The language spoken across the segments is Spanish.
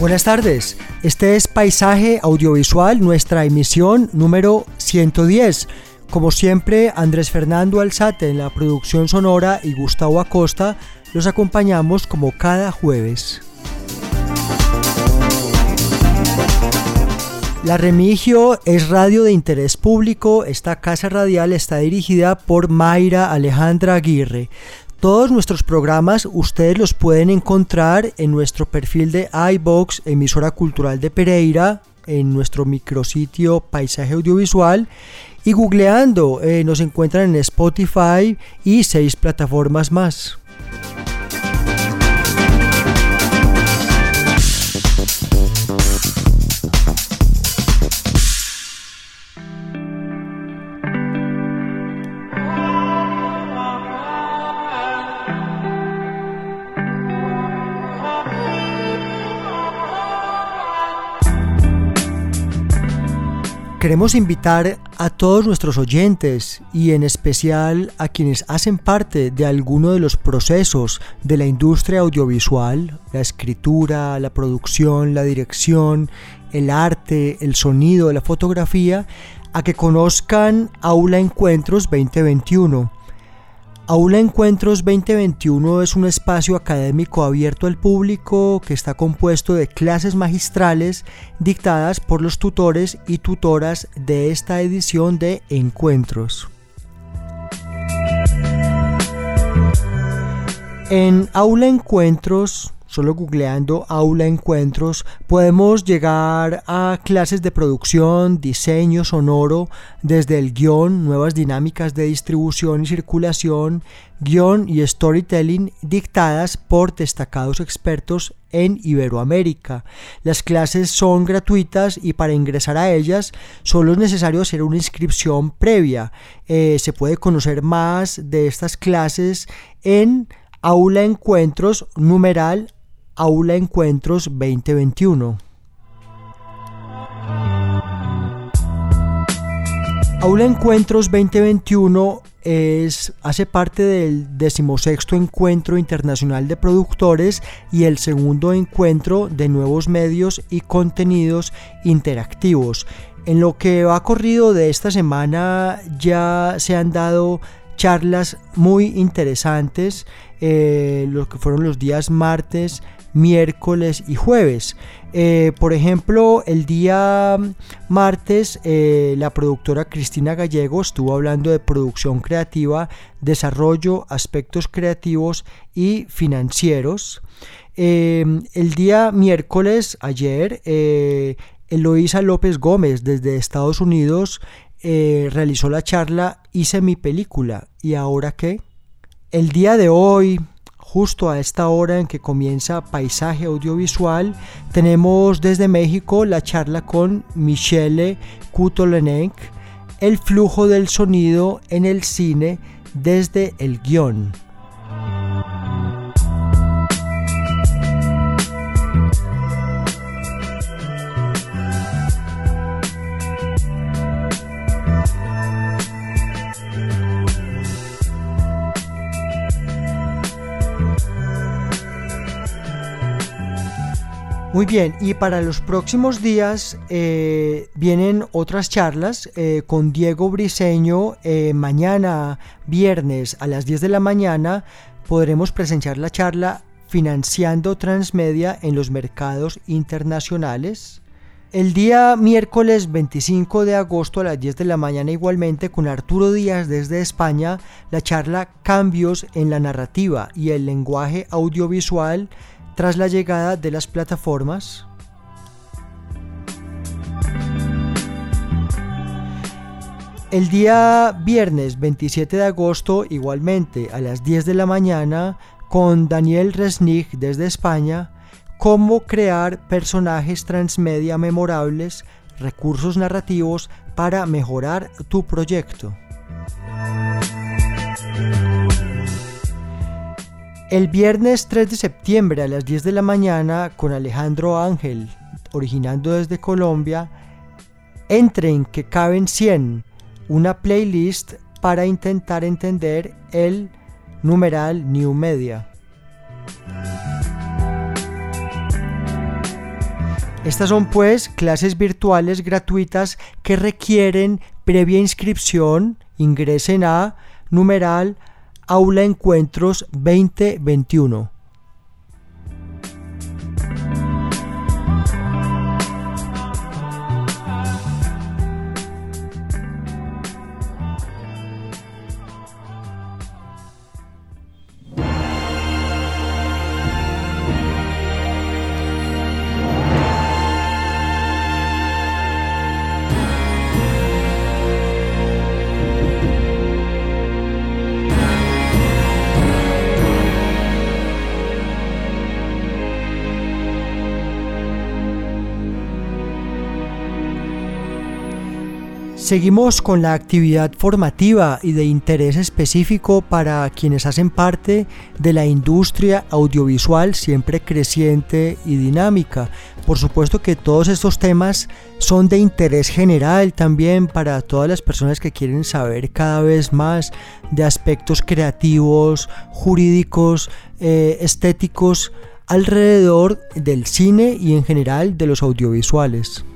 Buenas tardes, este es Paisaje Audiovisual, nuestra emisión número 110. Como siempre, Andrés Fernando Alzate en la producción sonora y Gustavo Acosta los acompañamos como cada jueves. La Remigio es radio de interés público. Esta casa radial está dirigida por Mayra Alejandra Aguirre. Todos nuestros programas ustedes los pueden encontrar en nuestro perfil de iBox, emisora cultural de Pereira, en nuestro micrositio Paisaje Audiovisual y googleando eh, nos encuentran en Spotify y seis plataformas más. Queremos invitar a todos nuestros oyentes y en especial a quienes hacen parte de alguno de los procesos de la industria audiovisual, la escritura, la producción, la dirección, el arte, el sonido, la fotografía, a que conozcan Aula Encuentros 2021 Aula Encuentros 2021 es un espacio académico abierto al público que está compuesto de clases magistrales dictadas por los tutores y tutoras de esta edición de Encuentros. En Aula Encuentros solo googleando aula encuentros, podemos llegar a clases de producción, diseño sonoro, desde el guion, nuevas dinámicas de distribución y circulación, guion y storytelling dictadas por destacados expertos en Iberoamérica. Las clases son gratuitas y para ingresar a ellas solo es necesario hacer una inscripción previa. Eh, se puede conocer más de estas clases en Aula Encuentros numeral Aula Encuentros 2021. Aula Encuentros 2021 es, hace parte del decimosexto Encuentro Internacional de Productores y el segundo encuentro de nuevos medios y contenidos interactivos. En lo que ha corrido de esta semana ya se han dado charlas muy interesantes, eh, lo que fueron los días martes, miércoles y jueves. Eh, por ejemplo, el día martes eh, la productora Cristina Gallego estuvo hablando de producción creativa, desarrollo, aspectos creativos y financieros. Eh, el día miércoles, ayer, Eloísa López Gómez desde Estados Unidos realizó la charla Hice mi película. ¿Y ahora qué? El día de hoy, justo a esta hora en que comienza Paisaje Audiovisual, tenemos desde México la charla con Michele Kutolenek, el flujo del sonido en el cine desde el guion. Muy bien, y para los próximos días eh, vienen otras charlas eh, con Diego Briseño. Eh, mañana, viernes a las 10 de la mañana, podremos presenciar la charla Financiando Transmedia en los mercados internacionales. El día miércoles 25 de agosto a las 10 de la mañana igualmente con Arturo Díaz desde España, la charla Cambios en la narrativa y el lenguaje audiovisual tras la llegada de las plataformas, El día viernes 27 de agosto, igualmente a las 10 de la mañana, con Daniel Resnig desde España, cómo crear personajes transmedia memorables, recursos narrativos para mejorar tu proyecto. El viernes 3 de septiembre a las 10 de la mañana con Alejandro Ángel, originando desde Colombia, entren que caben 100, una playlist para intentar entender el numeral New Media. Estas son pues clases virtuales gratuitas que requieren previa inscripción. Ingresen a numeral Aula Encuentros 2021. Seguimos con la actividad formativa y de interés específico para quienes hacen parte de la industria audiovisual siempre creciente y dinámica. Por supuesto que todos estos temas son de interés general también para todas las personas que quieren saber cada vez más de aspectos creativos, jurídicos, eh, estéticos alrededor del cine y en general de los audiovisuales.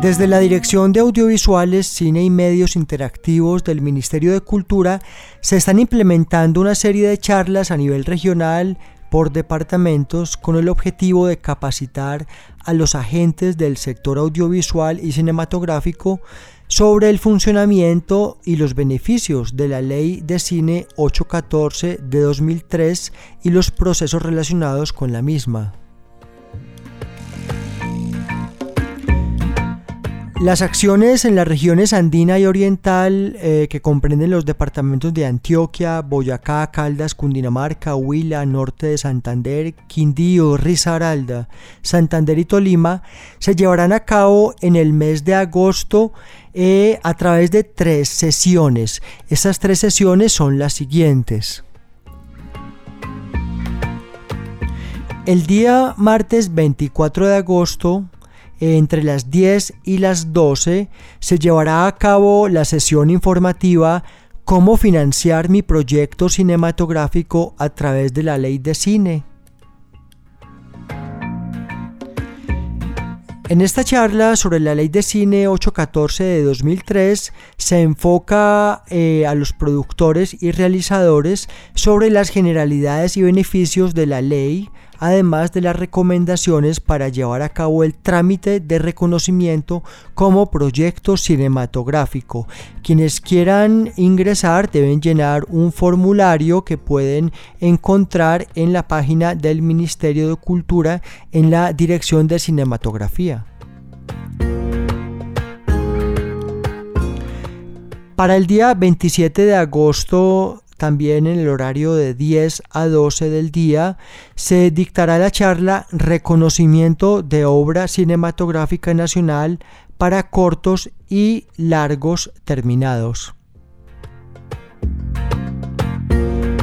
Desde la Dirección de Audiovisuales, Cine y Medios Interactivos del Ministerio de Cultura se están implementando una serie de charlas a nivel regional por departamentos con el objetivo de capacitar a los agentes del sector audiovisual y cinematográfico sobre el funcionamiento y los beneficios de la Ley de Cine 814 de 2003 y los procesos relacionados con la misma. Las acciones en las regiones andina y oriental eh, que comprenden los departamentos de Antioquia, Boyacá, Caldas, Cundinamarca, Huila, Norte de Santander, Quindío, Risaralda, Santander y Tolima se llevarán a cabo en el mes de agosto eh, a través de tres sesiones. Estas tres sesiones son las siguientes. El día martes 24 de agosto entre las 10 y las 12 se llevará a cabo la sesión informativa Cómo financiar mi proyecto cinematográfico a través de la ley de cine. En esta charla sobre la ley de cine 814 de 2003 se enfoca eh, a los productores y realizadores sobre las generalidades y beneficios de la ley, además de las recomendaciones para llevar a cabo el trámite de reconocimiento como proyecto cinematográfico. Quienes quieran ingresar deben llenar un formulario que pueden encontrar en la página del Ministerio de Cultura en la Dirección de Cinematografía. Para el día 27 de agosto también en el horario de 10 a 12 del día, se dictará la charla Reconocimiento de Obra Cinematográfica Nacional para cortos y largos terminados.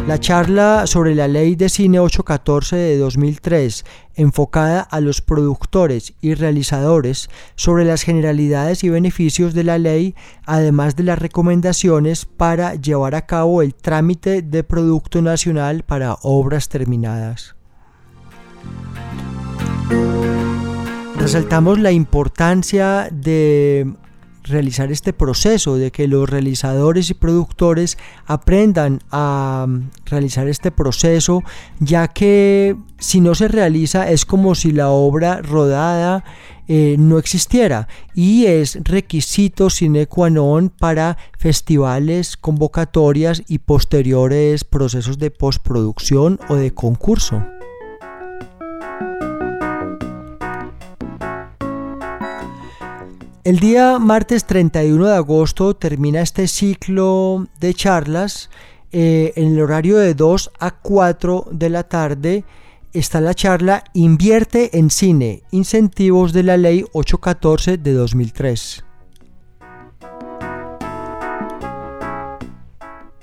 La charla sobre la Ley de Cine 814 de 2003, enfocada a los productores y realizadores sobre las generalidades y beneficios de la ley, además de las recomendaciones para llevar a cabo el trámite de Producto Nacional para obras terminadas. Resaltamos la importancia de realizar este proceso, de que los realizadores y productores aprendan a mm, realizar este proceso, ya que si no se realiza es como si la obra rodada eh, no existiera y es requisito sine qua non para festivales, convocatorias y posteriores procesos de postproducción o de concurso. El día martes 31 de agosto termina este ciclo de charlas. Eh, en el horario de 2 a 4 de la tarde está la charla Invierte en cine, incentivos de la ley 814 de 2003.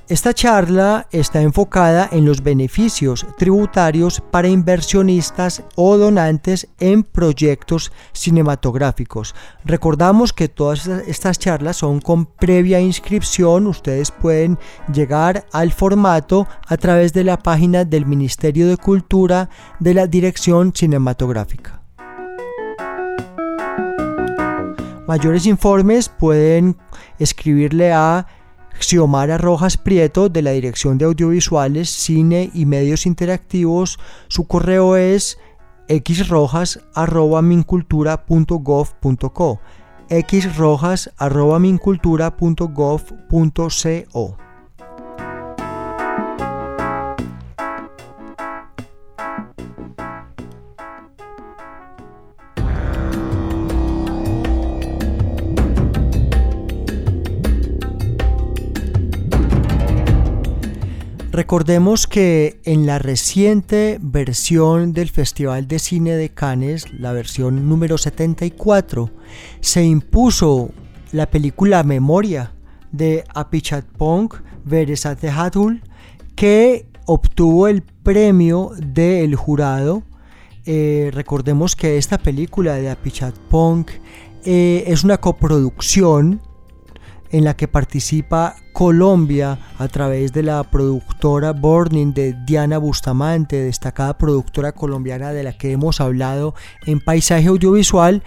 Esta charla está enfocada en los beneficios tributarios para inversionistas o donantes en proyectos cinematográficos. Recordamos que todas estas charlas son con previa inscripción. Ustedes pueden llegar al formato a través de la página del Ministerio de Cultura de la Dirección Cinematográfica. Mayores informes pueden escribirle a Xiomara Rojas Prieto de la Dirección de Audiovisuales, Cine y Medios Interactivos. Su correo es xrojas.mincultura.gov.co xrojas.mincultura.gov.co Recordemos que en la reciente versión del Festival de Cine de Cannes, la versión número 74, se impuso la película Memoria de Apichatpong Veresatehatul, que obtuvo el premio del jurado. Eh, recordemos que esta película de Apichatpong eh, es una coproducción en la que participa Colombia a través de la productora Burning de Diana Bustamante, destacada productora colombiana de la que hemos hablado en Paisaje Audiovisual.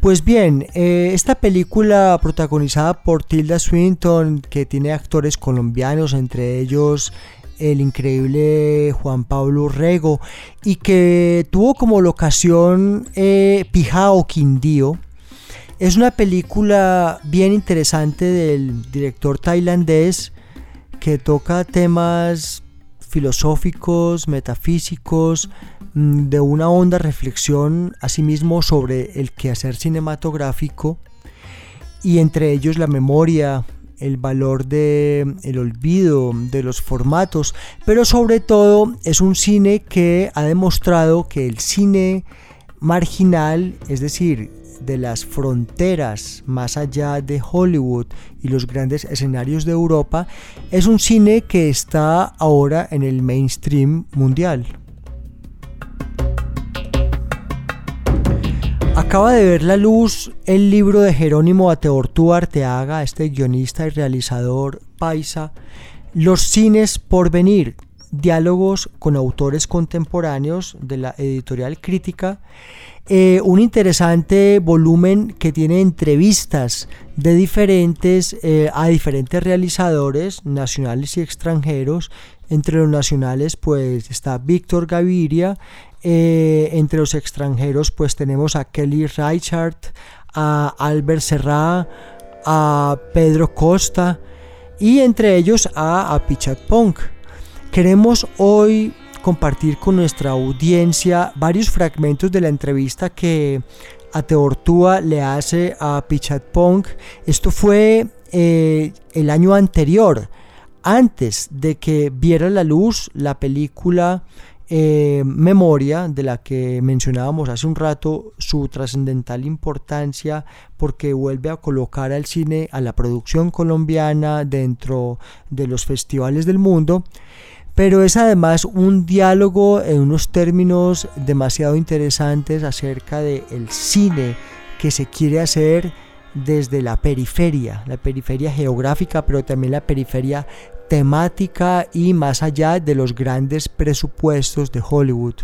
Pues bien, eh, esta película protagonizada por Tilda Swinton, que tiene actores colombianos, entre ellos el increíble Juan Pablo Rego, y que tuvo como locación eh, Pijao Quindío, es una película bien interesante del director tailandés que toca temas filosóficos, metafísicos, mm, de una honda reflexión asimismo sobre el quehacer cinematográfico y entre ellos la memoria, el valor de el olvido de los formatos, pero sobre todo es un cine que ha demostrado que el cine marginal, es decir, de las fronteras más allá de Hollywood y los grandes escenarios de Europa, es un cine que está ahora en el mainstream mundial. Acaba de ver la luz el libro de Jerónimo Ateortúa Arteaga, este guionista y realizador paisa, Los cines por venir, diálogos con autores contemporáneos de la editorial crítica eh, un interesante volumen que tiene entrevistas de diferentes eh, a diferentes realizadores nacionales y extranjeros. Entre los nacionales pues está Víctor Gaviria, eh, entre los extranjeros pues tenemos a Kelly Reichardt, a Albert Serra, a Pedro Costa y entre ellos a, a Pichat Punk. Queremos hoy compartir con nuestra audiencia varios fragmentos de la entrevista que Ateortúa le hace a Pichat Pong. Esto fue eh, el año anterior, antes de que viera la luz la película eh, Memoria, de la que mencionábamos hace un rato su trascendental importancia porque vuelve a colocar al cine, a la producción colombiana dentro de los festivales del mundo. Pero es además un diálogo en unos términos demasiado interesantes acerca del el cine que se quiere hacer desde la periferia, la periferia geográfica, pero también la periferia temática y más allá de los grandes presupuestos de Hollywood.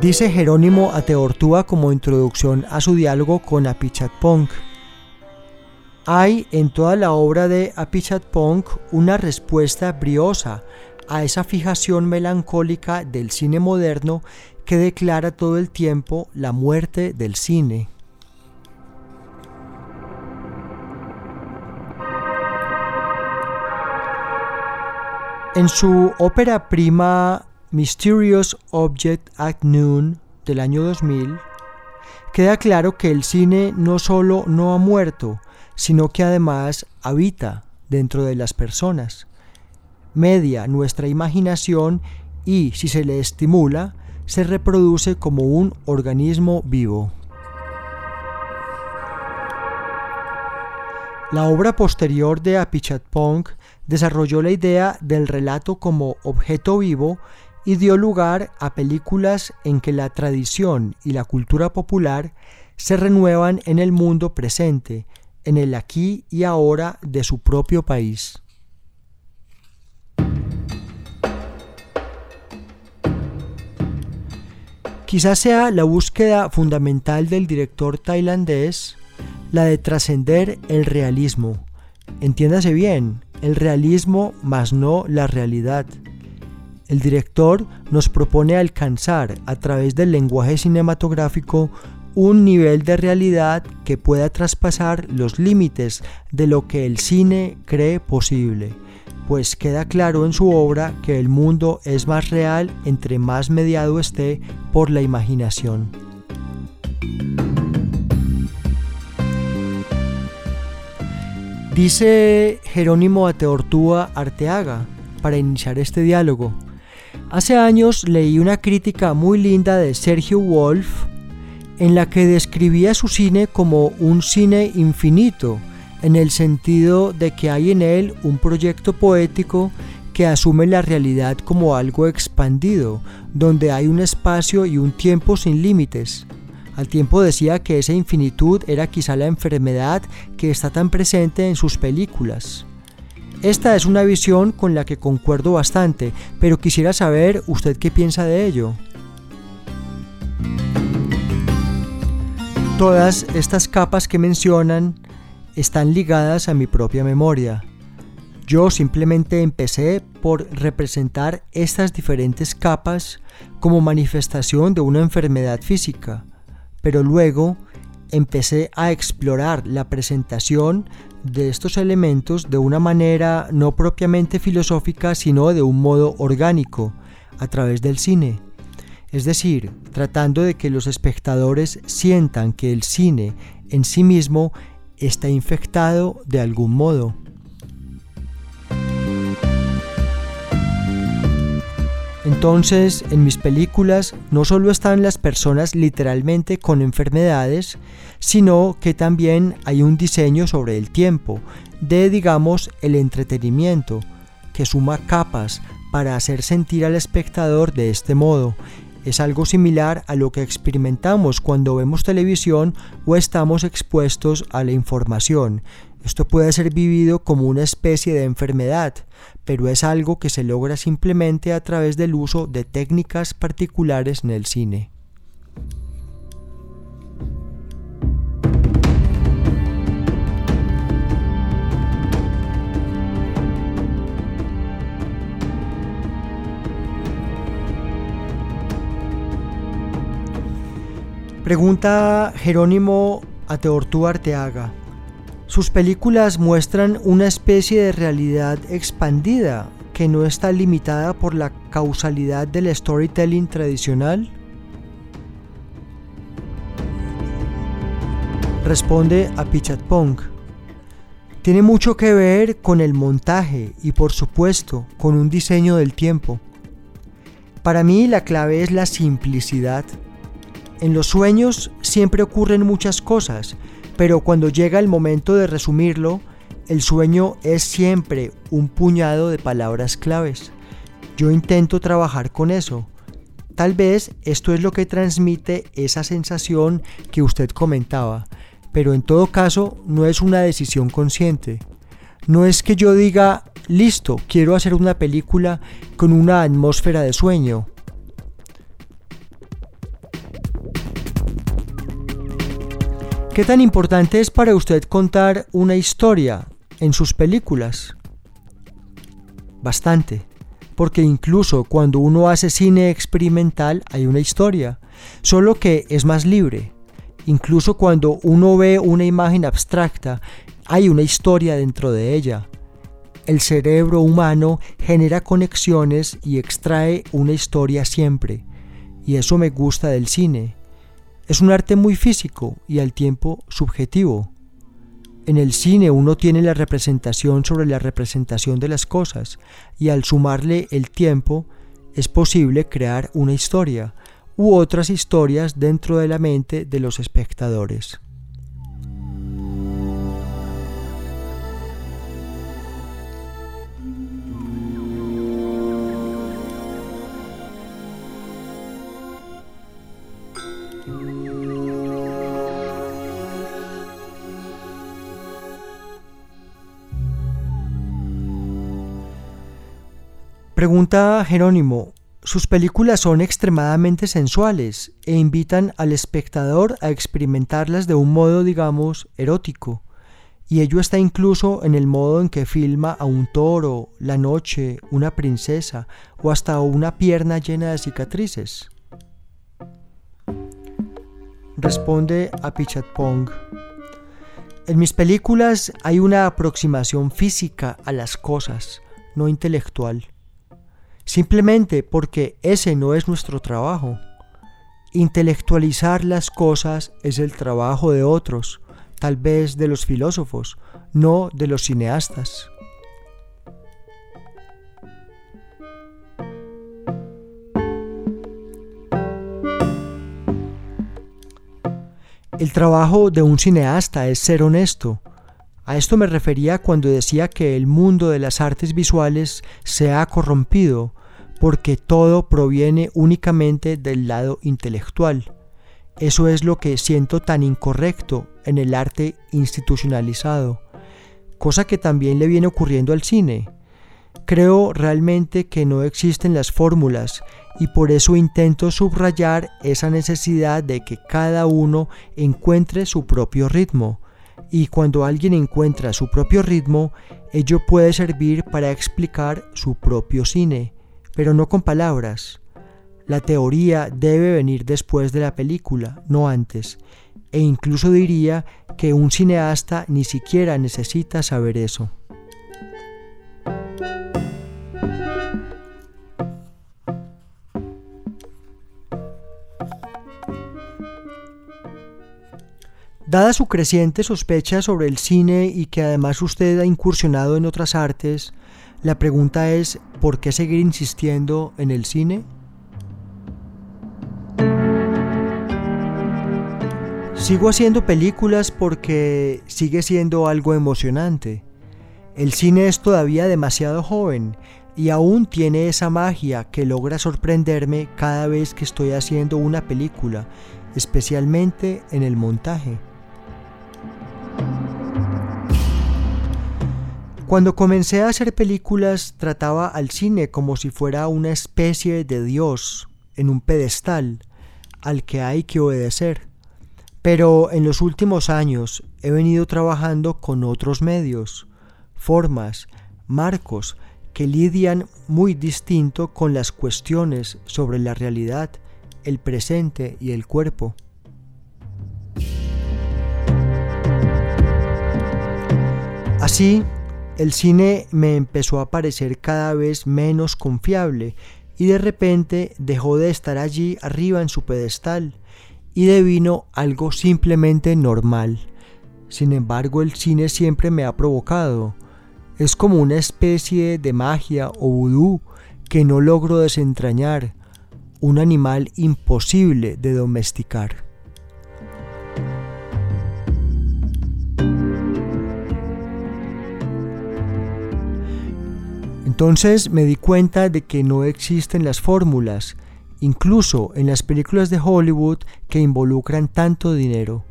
Dice Jerónimo Ateortúa como introducción a su diálogo con Apichatpong. Hay en toda la obra de Apichatpong una respuesta briosa a esa fijación melancólica del cine moderno que declara todo el tiempo la muerte del cine. En su ópera prima Mysterious Object at Noon del año 2000, queda claro que el cine no solo no ha muerto, sino que además habita dentro de las personas, media nuestra imaginación y, si se le estimula, se reproduce como un organismo vivo. La obra posterior de Apichatpong desarrolló la idea del relato como objeto vivo y dio lugar a películas en que la tradición y la cultura popular se renuevan en el mundo presente, en el aquí y ahora de su propio país. Quizás sea la búsqueda fundamental del director tailandés la de trascender el realismo. Entiéndase bien, el realismo más no la realidad. El director nos propone alcanzar a través del lenguaje cinematográfico un nivel de realidad que pueda traspasar los límites de lo que el cine cree posible, pues queda claro en su obra que el mundo es más real entre más mediado esté por la imaginación. Dice Jerónimo Ateortúa Arteaga para iniciar este diálogo. Hace años leí una crítica muy linda de Sergio Wolf en la que describía su cine como un cine infinito, en el sentido de que hay en él un proyecto poético que asume la realidad como algo expandido, donde hay un espacio y un tiempo sin límites. Al tiempo decía que esa infinitud era quizá la enfermedad que está tan presente en sus películas. Esta es una visión con la que concuerdo bastante, pero quisiera saber usted qué piensa de ello. Todas estas capas que mencionan están ligadas a mi propia memoria. Yo simplemente empecé por representar estas diferentes capas como manifestación de una enfermedad física, pero luego empecé a explorar la presentación de estos elementos de una manera no propiamente filosófica, sino de un modo orgánico, a través del cine. Es decir, tratando de que los espectadores sientan que el cine en sí mismo está infectado de algún modo. Entonces, en mis películas no solo están las personas literalmente con enfermedades, sino que también hay un diseño sobre el tiempo, de digamos el entretenimiento, que suma capas para hacer sentir al espectador de este modo. Es algo similar a lo que experimentamos cuando vemos televisión o estamos expuestos a la información. Esto puede ser vivido como una especie de enfermedad, pero es algo que se logra simplemente a través del uso de técnicas particulares en el cine. Pregunta Jerónimo Ateortú Arteaga. Sus películas muestran una especie de realidad expandida que no está limitada por la causalidad del storytelling tradicional. Responde a Pichatpong. Tiene mucho que ver con el montaje y por supuesto con un diseño del tiempo. Para mí la clave es la simplicidad. En los sueños siempre ocurren muchas cosas, pero cuando llega el momento de resumirlo, el sueño es siempre un puñado de palabras claves. Yo intento trabajar con eso. Tal vez esto es lo que transmite esa sensación que usted comentaba, pero en todo caso no es una decisión consciente. No es que yo diga, listo, quiero hacer una película con una atmósfera de sueño. ¿Qué tan importante es para usted contar una historia en sus películas? Bastante, porque incluso cuando uno hace cine experimental hay una historia, solo que es más libre. Incluso cuando uno ve una imagen abstracta, hay una historia dentro de ella. El cerebro humano genera conexiones y extrae una historia siempre, y eso me gusta del cine. Es un arte muy físico y al tiempo subjetivo. En el cine uno tiene la representación sobre la representación de las cosas y al sumarle el tiempo es posible crear una historia u otras historias dentro de la mente de los espectadores. Pregunta Jerónimo, sus películas son extremadamente sensuales e invitan al espectador a experimentarlas de un modo, digamos, erótico, y ello está incluso en el modo en que filma a un toro, la noche, una princesa o hasta una pierna llena de cicatrices. Responde a Pichatpong. En mis películas hay una aproximación física a las cosas, no intelectual simplemente porque ese no es nuestro trabajo. Intelectualizar las cosas es el trabajo de otros, tal vez de los filósofos, no de los cineastas. El trabajo de un cineasta es ser honesto. A esto me refería cuando decía que el mundo de las artes visuales se ha corrompido porque todo proviene únicamente del lado intelectual. Eso es lo que siento tan incorrecto en el arte institucionalizado, cosa que también le viene ocurriendo al cine. Creo realmente que no existen las fórmulas y por eso intento subrayar esa necesidad de que cada uno encuentre su propio ritmo. Y cuando alguien encuentra su propio ritmo, ello puede servir para explicar su propio cine pero no con palabras. La teoría debe venir después de la película, no antes, e incluso diría que un cineasta ni siquiera necesita saber eso. Dada su creciente sospecha sobre el cine y que además usted ha incursionado en otras artes, la pregunta es, ¿por qué seguir insistiendo en el cine? Sigo haciendo películas porque sigue siendo algo emocionante. El cine es todavía demasiado joven y aún tiene esa magia que logra sorprenderme cada vez que estoy haciendo una película, especialmente en el montaje. Cuando comencé a hacer películas trataba al cine como si fuera una especie de Dios en un pedestal al que hay que obedecer. Pero en los últimos años he venido trabajando con otros medios, formas, marcos que lidian muy distinto con las cuestiones sobre la realidad, el presente y el cuerpo. Así, el cine me empezó a parecer cada vez menos confiable y de repente dejó de estar allí arriba en su pedestal y devino algo simplemente normal. Sin embargo, el cine siempre me ha provocado. Es como una especie de magia o vudú que no logro desentrañar, un animal imposible de domesticar. Entonces me di cuenta de que no existen las fórmulas, incluso en las películas de Hollywood que involucran tanto dinero.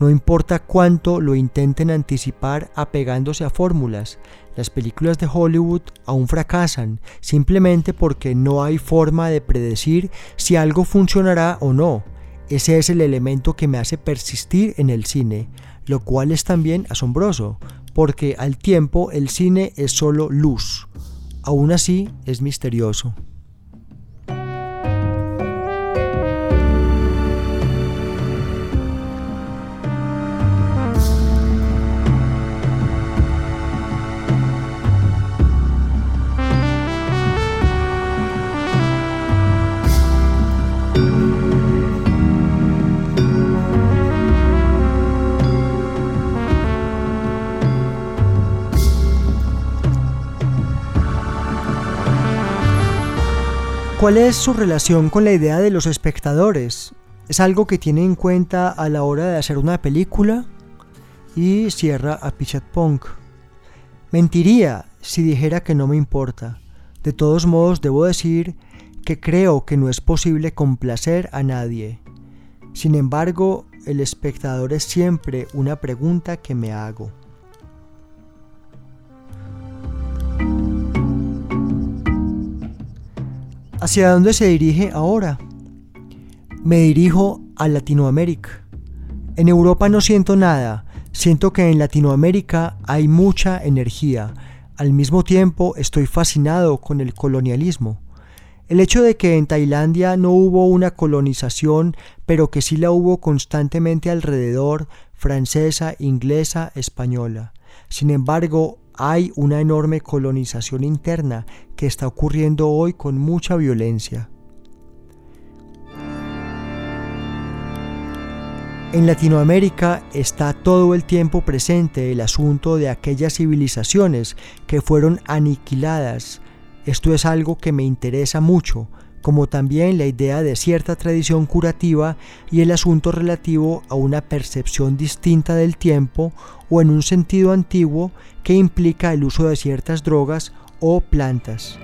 No importa cuánto lo intenten anticipar apegándose a fórmulas, las películas de Hollywood aún fracasan simplemente porque no hay forma de predecir si algo funcionará o no. Ese es el elemento que me hace persistir en el cine, lo cual es también asombroso, porque al tiempo el cine es solo luz. Aún así es misterioso. ¿Cuál es su relación con la idea de los espectadores? ¿Es algo que tiene en cuenta a la hora de hacer una película? Y cierra a Pichat Punk. Mentiría si dijera que no me importa. De todos modos, debo decir que creo que no es posible complacer a nadie. Sin embargo, el espectador es siempre una pregunta que me hago. ¿Hacia dónde se dirige ahora? Me dirijo a Latinoamérica. En Europa no siento nada, siento que en Latinoamérica hay mucha energía. Al mismo tiempo estoy fascinado con el colonialismo. El hecho de que en Tailandia no hubo una colonización, pero que sí la hubo constantemente alrededor, francesa, inglesa, española. Sin embargo, hay una enorme colonización interna que está ocurriendo hoy con mucha violencia. En Latinoamérica está todo el tiempo presente el asunto de aquellas civilizaciones que fueron aniquiladas. Esto es algo que me interesa mucho, como también la idea de cierta tradición curativa y el asunto relativo a una percepción distinta del tiempo o en un sentido antiguo que implica el uso de ciertas drogas o plantas.